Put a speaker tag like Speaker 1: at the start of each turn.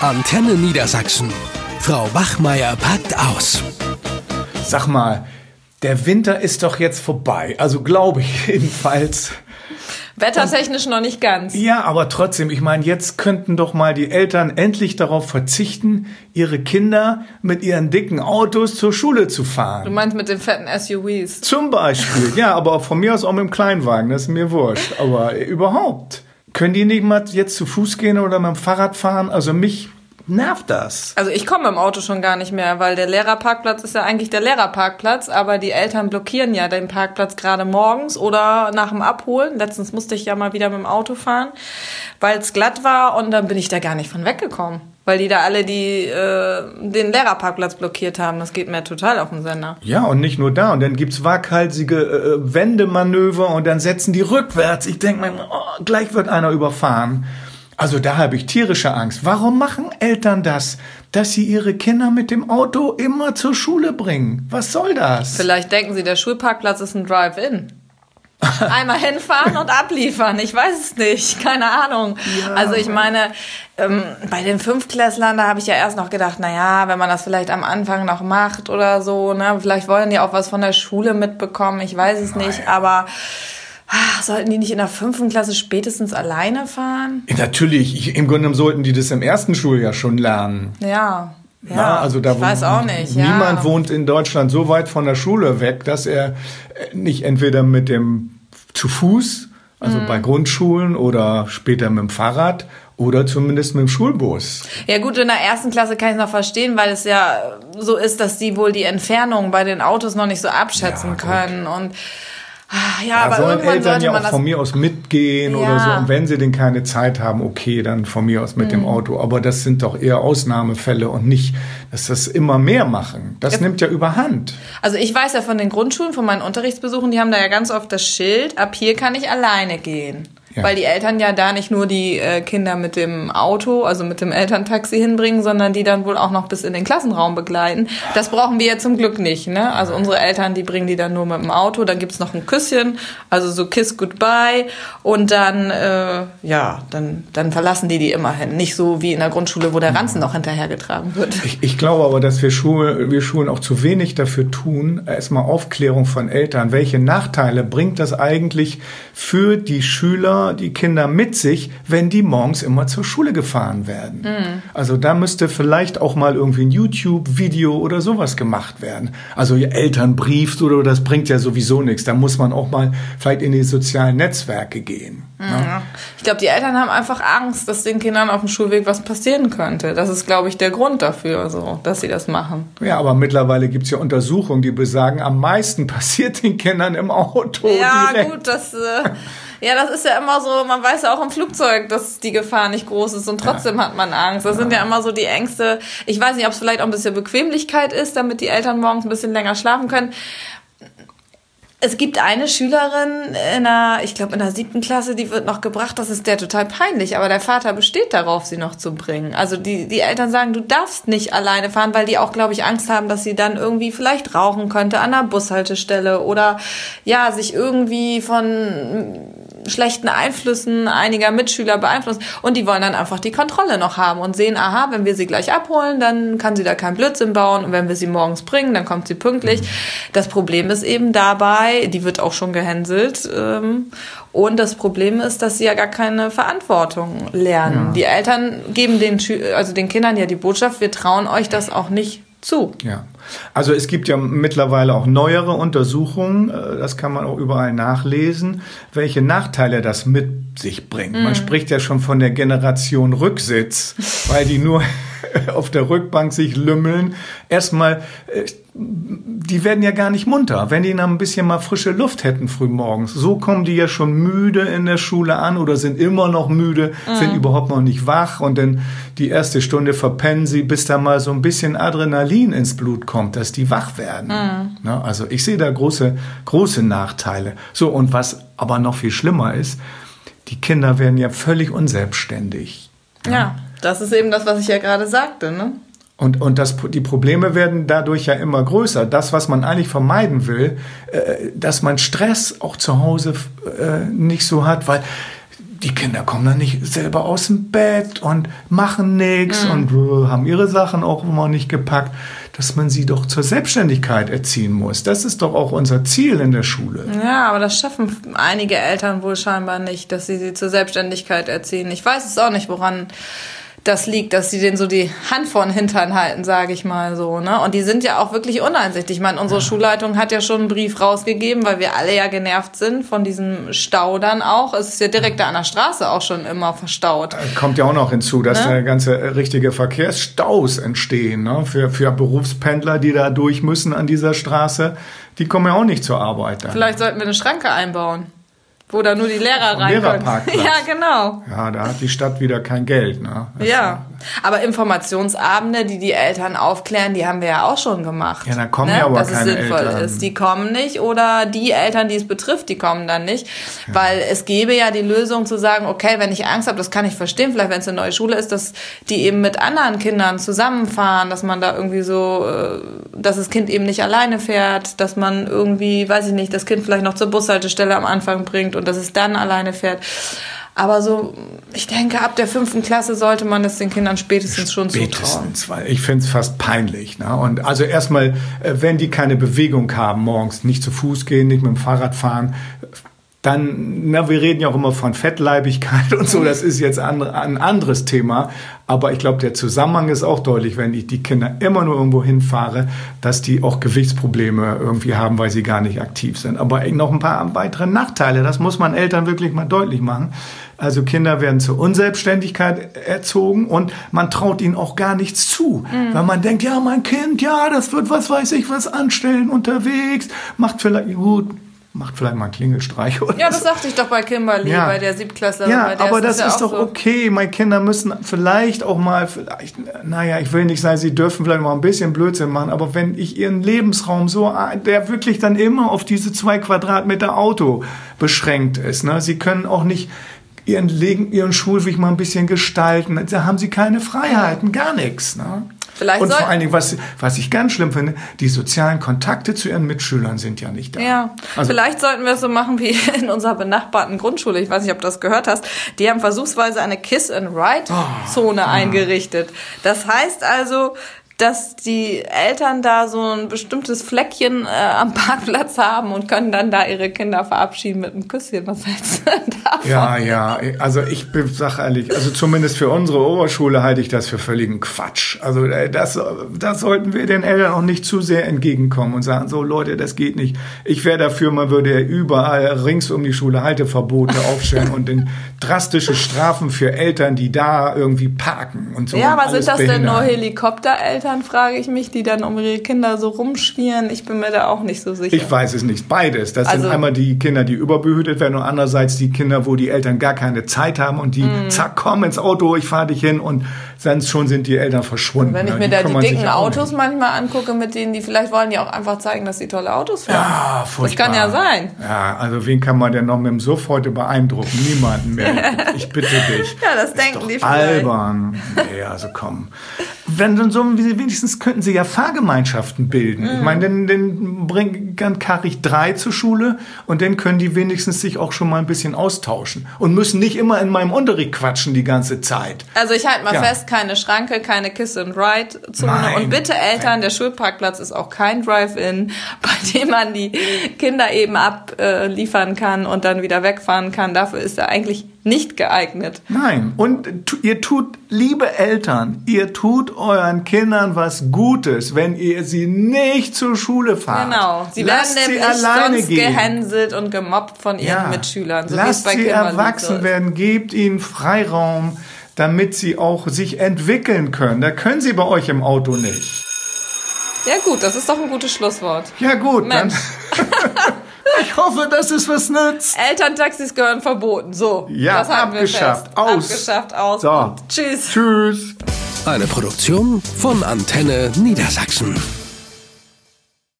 Speaker 1: Antenne Niedersachsen. Frau Wachmeier packt aus.
Speaker 2: Sag mal, der Winter ist doch jetzt vorbei. Also glaube ich jedenfalls.
Speaker 3: Wettertechnisch noch nicht ganz.
Speaker 2: Ja, aber trotzdem, ich meine, jetzt könnten doch mal die Eltern endlich darauf verzichten, ihre Kinder mit ihren dicken Autos zur Schule zu fahren.
Speaker 3: Du meinst mit den fetten SUVs?
Speaker 2: Zum Beispiel, ja, aber von mir aus auch mit dem Kleinwagen, das ist mir wurscht. Aber überhaupt. Können die nicht mal jetzt zu Fuß gehen oder mit dem Fahrrad fahren? Also mich nervt das.
Speaker 3: Also ich komme im Auto schon gar nicht mehr, weil der Lehrerparkplatz ist ja eigentlich der Lehrerparkplatz, aber die Eltern blockieren ja den Parkplatz gerade morgens oder nach dem Abholen. Letztens musste ich ja mal wieder mit dem Auto fahren, weil es glatt war und dann bin ich da gar nicht von weggekommen. Weil die da alle die äh, den Lehrerparkplatz blockiert haben. Das geht mir total auf den Sender.
Speaker 2: Ja, und nicht nur da. Und dann gibt's waghalsige äh, Wendemanöver und dann setzen die rückwärts. Ich denke mir, oh, gleich wird einer überfahren. Also da habe ich tierische Angst. Warum machen Eltern das? Dass sie ihre Kinder mit dem Auto immer zur Schule bringen. Was soll das?
Speaker 3: Vielleicht denken sie, der Schulparkplatz ist ein Drive-In. Einmal hinfahren und abliefern. Ich weiß es nicht. Keine Ahnung. Ja, also ich meine, ähm, bei den Fünftklässlern, da habe ich ja erst noch gedacht, na ja, wenn man das vielleicht am Anfang noch macht oder so, ne, vielleicht wollen die auch was von der Schule mitbekommen. Ich weiß es nicht, aber Ach, sollten die nicht in der fünften Klasse spätestens alleine fahren?
Speaker 2: Natürlich, ich, im Grunde genommen sollten die das im ersten Schuljahr schon lernen.
Speaker 3: Ja.
Speaker 2: Ja, Na, also da
Speaker 3: ich weiß auch nicht.
Speaker 2: Niemand
Speaker 3: ja.
Speaker 2: wohnt in Deutschland so weit von der Schule weg, dass er äh, nicht entweder mit dem zu Fuß, also mhm. bei Grundschulen oder später mit dem Fahrrad oder zumindest mit dem Schulbus.
Speaker 3: Ja gut, in der ersten Klasse kann ich es noch verstehen, weil es ja so ist, dass die wohl die Entfernung bei den Autos noch nicht so abschätzen ja, können und ja,
Speaker 2: da aber sollen Eltern ja auch von mir aus mitgehen ja. oder so. Und wenn sie denn keine Zeit haben, okay, dann von mir aus mit mhm. dem Auto. Aber das sind doch eher Ausnahmefälle und nicht, dass das immer mehr machen. Das ja. nimmt ja überhand.
Speaker 3: Also ich weiß ja von den Grundschulen, von meinen Unterrichtsbesuchen, die haben da ja ganz oft das Schild, ab hier kann ich alleine gehen. Ja. Weil die Eltern ja da nicht nur die äh, Kinder mit dem Auto, also mit dem Elterntaxi hinbringen, sondern die dann wohl auch noch bis in den Klassenraum begleiten. Das brauchen wir ja zum Glück nicht. Ne? Also unsere Eltern, die bringen die dann nur mit dem Auto. Dann gibt's noch ein Küsschen, also so Kiss Goodbye. Und dann, äh, ja, dann, dann verlassen die die immerhin. Nicht so wie in der Grundschule, wo der Ranzen noch hinterhergetragen wird.
Speaker 2: Ich, ich glaube aber, dass wir, Schul, wir Schulen auch zu wenig dafür tun, erstmal Aufklärung von Eltern. Welche Nachteile bringt das eigentlich für die Schüler, die Kinder mit sich, wenn die morgens immer zur Schule gefahren werden. Mhm. Also da müsste vielleicht auch mal irgendwie ein YouTube-Video oder sowas gemacht werden. Also Elternbrief oder das bringt ja sowieso nichts. Da muss man auch mal vielleicht in die sozialen Netzwerke gehen.
Speaker 3: Mhm. Ne? Ich glaube, die Eltern haben einfach Angst, dass den Kindern auf dem Schulweg was passieren könnte. Das ist, glaube ich, der Grund dafür, so, dass sie das machen.
Speaker 2: Ja, aber mittlerweile gibt es ja Untersuchungen, die besagen, am meisten passiert den Kindern im Auto.
Speaker 3: Ja, direkt. gut, das. Äh Ja, das ist ja immer so, man weiß ja auch im Flugzeug, dass die Gefahr nicht groß ist und trotzdem ja. hat man Angst. Das ja. sind ja immer so die Ängste. Ich weiß nicht, ob es vielleicht auch ein bisschen Bequemlichkeit ist, damit die Eltern morgens ein bisschen länger schlafen können. Es gibt eine Schülerin in der, ich glaube in der siebten Klasse, die wird noch gebracht. Das ist der total peinlich, aber der Vater besteht darauf, sie noch zu bringen. Also die die Eltern sagen, du darfst nicht alleine fahren, weil die auch, glaube ich, Angst haben, dass sie dann irgendwie vielleicht rauchen könnte an der Bushaltestelle oder ja sich irgendwie von schlechten Einflüssen einiger Mitschüler beeinflusst und die wollen dann einfach die Kontrolle noch haben und sehen, aha, wenn wir sie gleich abholen, dann kann sie da keinen Blödsinn bauen und wenn wir sie morgens bringen, dann kommt sie pünktlich. Das Problem ist eben dabei, die wird auch schon gehänselt ähm, und das Problem ist, dass sie ja gar keine Verantwortung lernen. Ja. Die Eltern geben den, also den Kindern ja die Botschaft, wir trauen euch das auch nicht zu.
Speaker 2: Ja. Also es gibt ja mittlerweile auch neuere Untersuchungen, äh, das kann man auch überall nachlesen, welche Nachteile das mit sich bringt. Mhm. Man spricht ja schon von der Generation Rücksitz, weil die nur auf der Rückbank sich lümmeln. Erstmal, äh, die werden ja gar nicht munter, wenn die noch ein bisschen mal frische Luft hätten frühmorgens. So kommen die ja schon müde in der Schule an oder sind immer noch müde, mhm. sind überhaupt noch nicht wach und dann die erste Stunde verpennen sie, bis da mal so ein bisschen Adrenalin ins Blut kommt, dass die wach werden. Mhm. Also ich sehe da große, große Nachteile. So, und was aber noch viel schlimmer ist, die Kinder werden ja völlig unselbstständig.
Speaker 3: Ja. ja. Das ist eben das, was ich ja gerade sagte, ne?
Speaker 2: Und, und das, die Probleme werden dadurch ja immer größer. Das, was man eigentlich vermeiden will, äh, dass man Stress auch zu Hause äh, nicht so hat, weil die Kinder kommen dann nicht selber aus dem Bett und machen nichts
Speaker 3: Mhm.
Speaker 2: und äh, haben ihre Sachen auch immer nicht gepackt, dass man sie doch zur Selbstständigkeit erziehen muss. Das ist doch auch unser Ziel in der Schule.
Speaker 3: Ja, aber das schaffen einige Eltern wohl scheinbar nicht, dass sie sie zur Selbstständigkeit erziehen. Ich weiß es auch nicht, woran das liegt, dass sie denen so die Hand vor den Hintern halten, sage ich mal so. Ne? Und die sind ja auch wirklich uneinsichtig. Ich meine, unsere Schulleitung hat ja schon einen Brief rausgegeben, weil wir alle ja genervt sind von diesem Stau dann auch. Es ist ja direkt da an der Straße auch schon immer verstaut.
Speaker 2: Kommt ja auch noch hinzu, dass
Speaker 3: Ne?
Speaker 2: da ganze äh, richtige Verkehrsstaus entstehen ne? für, für Berufspendler, die da durch müssen an dieser Straße. Die kommen ja auch nicht zur Arbeit dann.
Speaker 3: Vielleicht sollten wir eine Schranke einbauen, wo da nur die Lehrer rein können.
Speaker 2: Lehrerparkplatz.
Speaker 3: Ja, genau.
Speaker 2: Ja, da hat die Stadt wieder kein Geld. Ne? Das-
Speaker 3: Ja, aber Informationsabende, die die Eltern aufklären, die haben wir ja auch schon gemacht.
Speaker 2: Ja, da kommen ja aber
Speaker 3: dass
Speaker 2: keine
Speaker 3: es sinnvoll
Speaker 2: Eltern.
Speaker 3: ist. Die kommen nicht oder die Eltern, die es betrifft, die kommen dann nicht, weil es gäbe ja die Lösung zu sagen, okay, wenn ich Angst habe, das kann ich verstehen, vielleicht wenn es eine neue Schule ist, dass die eben mit anderen Kindern zusammenfahren, dass man da irgendwie so, äh, dass das Kind eben nicht alleine fährt, dass man irgendwie, weiß ich nicht, das Kind vielleicht noch zur Bushaltestelle am Anfang bringt und dass es dann alleine fährt. Aber so, ich denke, ab der fünften Klasse sollte man es den Kindern spätestens schon zutrauen.
Speaker 2: Spätestens, weil ich finde es fast peinlich. Ne? Und also erstmal, äh, wenn die keine Bewegung haben morgens, nicht zu Fuß gehen, nicht mit dem Fahrrad fahren, dann, na, wir reden ja auch immer von Fettleibigkeit und so, das ist jetzt an, ein anderes Thema. Aber ich glaube, der Zusammenhang ist auch deutlich, wenn ich die Kinder immer nur irgendwo hinfahre, dass die auch Gewichtsprobleme irgendwie haben, weil sie gar nicht aktiv sind. Aber noch ein paar weitere Nachteile, das muss man Eltern wirklich mal deutlich machen. Also Kinder werden zur Unselbstständigkeit erzogen und man traut ihnen auch gar nichts zu. Weil man denkt, ja, mein Kind, ja, das wird was weiß ich was anstellen unterwegs, macht vielleicht, gut, macht vielleicht mal einen Klingelstreich oder
Speaker 3: Ja, das sagte ich doch bei Kimberly,
Speaker 2: Ja.
Speaker 3: bei der Siebtklässlerin.
Speaker 2: Ja,
Speaker 3: bei der
Speaker 2: aber das
Speaker 3: ja
Speaker 2: ist doch
Speaker 3: so.
Speaker 2: okay. Meine Kinder müssen vielleicht auch mal, vielleicht, naja, ich will nicht sagen, sie dürfen vielleicht mal ein bisschen Blödsinn machen, aber wenn ich ihren Lebensraum so, der wirklich dann immer auf diese zwei Quadratmeter Auto beschränkt ist, ne? Sie können auch nicht ihren, Legen, ihren Schulweg mal ein bisschen gestalten. Da haben sie keine Freiheiten, gar nichts. Ne?
Speaker 3: Vielleicht
Speaker 2: Und vor allen Dingen, was, was ich ganz schlimm finde, die sozialen Kontakte zu ihren Mitschülern sind ja nicht da.
Speaker 3: Ja,
Speaker 2: Also-
Speaker 3: vielleicht sollten wir es so machen wie in unserer benachbarten Grundschule. Ich weiß nicht, ob du das gehört hast. Die haben versuchsweise eine Kiss-and-Ride-Zone
Speaker 2: Oh,
Speaker 3: eingerichtet. Das heißt also, dass die Eltern da so ein bestimmtes Fleckchen äh, am Parkplatz haben und können dann da ihre Kinder verabschieden mit einem Küsschen. Was hältst du davon?
Speaker 2: Ja, ja, also ich sag ehrlich, also zumindest für unsere Oberschule halte ich das für völligen Quatsch. Also äh, das, das sollten wir den Eltern auch nicht zu sehr entgegenkommen und sagen, so Leute, das geht nicht. Ich wäre dafür, man würde überall rings um die Schule Halteverbote aufstellen und in drastische Strafen für Eltern, die da irgendwie parken und so.
Speaker 3: Ja, aber sind das denn nur
Speaker 2: behindern.
Speaker 3: Helikoptereltern, frage ich mich, die dann um ihre Kinder so rumschwirren? Ich bin mir da auch nicht so sicher.
Speaker 2: Ich weiß es nicht. Beides. Das
Speaker 3: Also-
Speaker 2: sind einmal die Kinder, die überbehütet werden und andererseits die Kinder, wo die Eltern gar keine Zeit haben und die,
Speaker 3: Mhm.
Speaker 2: zack, komm ins Auto, ich fahre dich hin und dann schon sind die Eltern verschwunden.
Speaker 3: Wenn ich mir da die
Speaker 2: kümmern sich
Speaker 3: dicken
Speaker 2: ja
Speaker 3: Autos manchmal angucke, mit denen die vielleicht wollen die auch einfach zeigen, dass sie tolle Autos fahren.
Speaker 2: Ja,
Speaker 3: das
Speaker 2: furchtbar.
Speaker 3: kann ja sein.
Speaker 2: Ja, also wen kann man denn noch mit dem Suff heute beeindrucken? Niemanden mehr. Ich bitte dich.
Speaker 3: Ja, das denken
Speaker 2: Doch
Speaker 3: die vielleicht.
Speaker 2: albern. Nee, also komm. Wenn dann so, wenigstens könnten sie ja Fahrgemeinschaften bilden.
Speaker 3: Mhm.
Speaker 2: Ich meine, dann, dann bringen dann karre ich drei zur Schule und dann können die wenigstens sich auch schon mal ein bisschen austauschen und müssen nicht immer in meinem Unterricht quatschen die ganze Zeit.
Speaker 3: Also ich halte mal
Speaker 2: Ja.
Speaker 3: fest, keine Schranke, keine Kiss-and-Ride-Zone.
Speaker 2: Nein.
Speaker 3: Und bitte Eltern, der Schulparkplatz ist auch kein Drive-In, bei dem man die Kinder eben abliefern kann und dann wieder wegfahren kann. Dafür ist er eigentlich nicht geeignet.
Speaker 2: Nein, und ihr tut, liebe Eltern, ihr tut euren Kindern was Gutes, wenn ihr sie nicht zur Schule fahrt.
Speaker 3: Genau. Sie
Speaker 2: Lasst
Speaker 3: werden
Speaker 2: sie
Speaker 3: nämlich
Speaker 2: alleine
Speaker 3: sonst
Speaker 2: gehen.
Speaker 3: gehänselt und gemobbt von ihren Mitschülern. So
Speaker 2: Lasst sie
Speaker 3: Kimberly
Speaker 2: erwachsen werden, gebt ihnen Freiraum, damit sie auch sich entwickeln können. Da können sie bei euch im Auto nicht.
Speaker 3: Ja gut, das ist doch ein gutes Schlusswort.
Speaker 2: Ja gut,
Speaker 3: Mensch.
Speaker 2: dann. ich hoffe, dass es was nützt.
Speaker 3: Elterntaxis gehören verboten. So,
Speaker 2: Ja,
Speaker 3: das halten
Speaker 2: abgeschafft.
Speaker 3: wir fest.
Speaker 2: Aus.
Speaker 3: Abgeschafft, aus.
Speaker 2: So.
Speaker 3: Tschüss.
Speaker 2: Tschüss.
Speaker 1: Eine Produktion von Antenne Niedersachsen.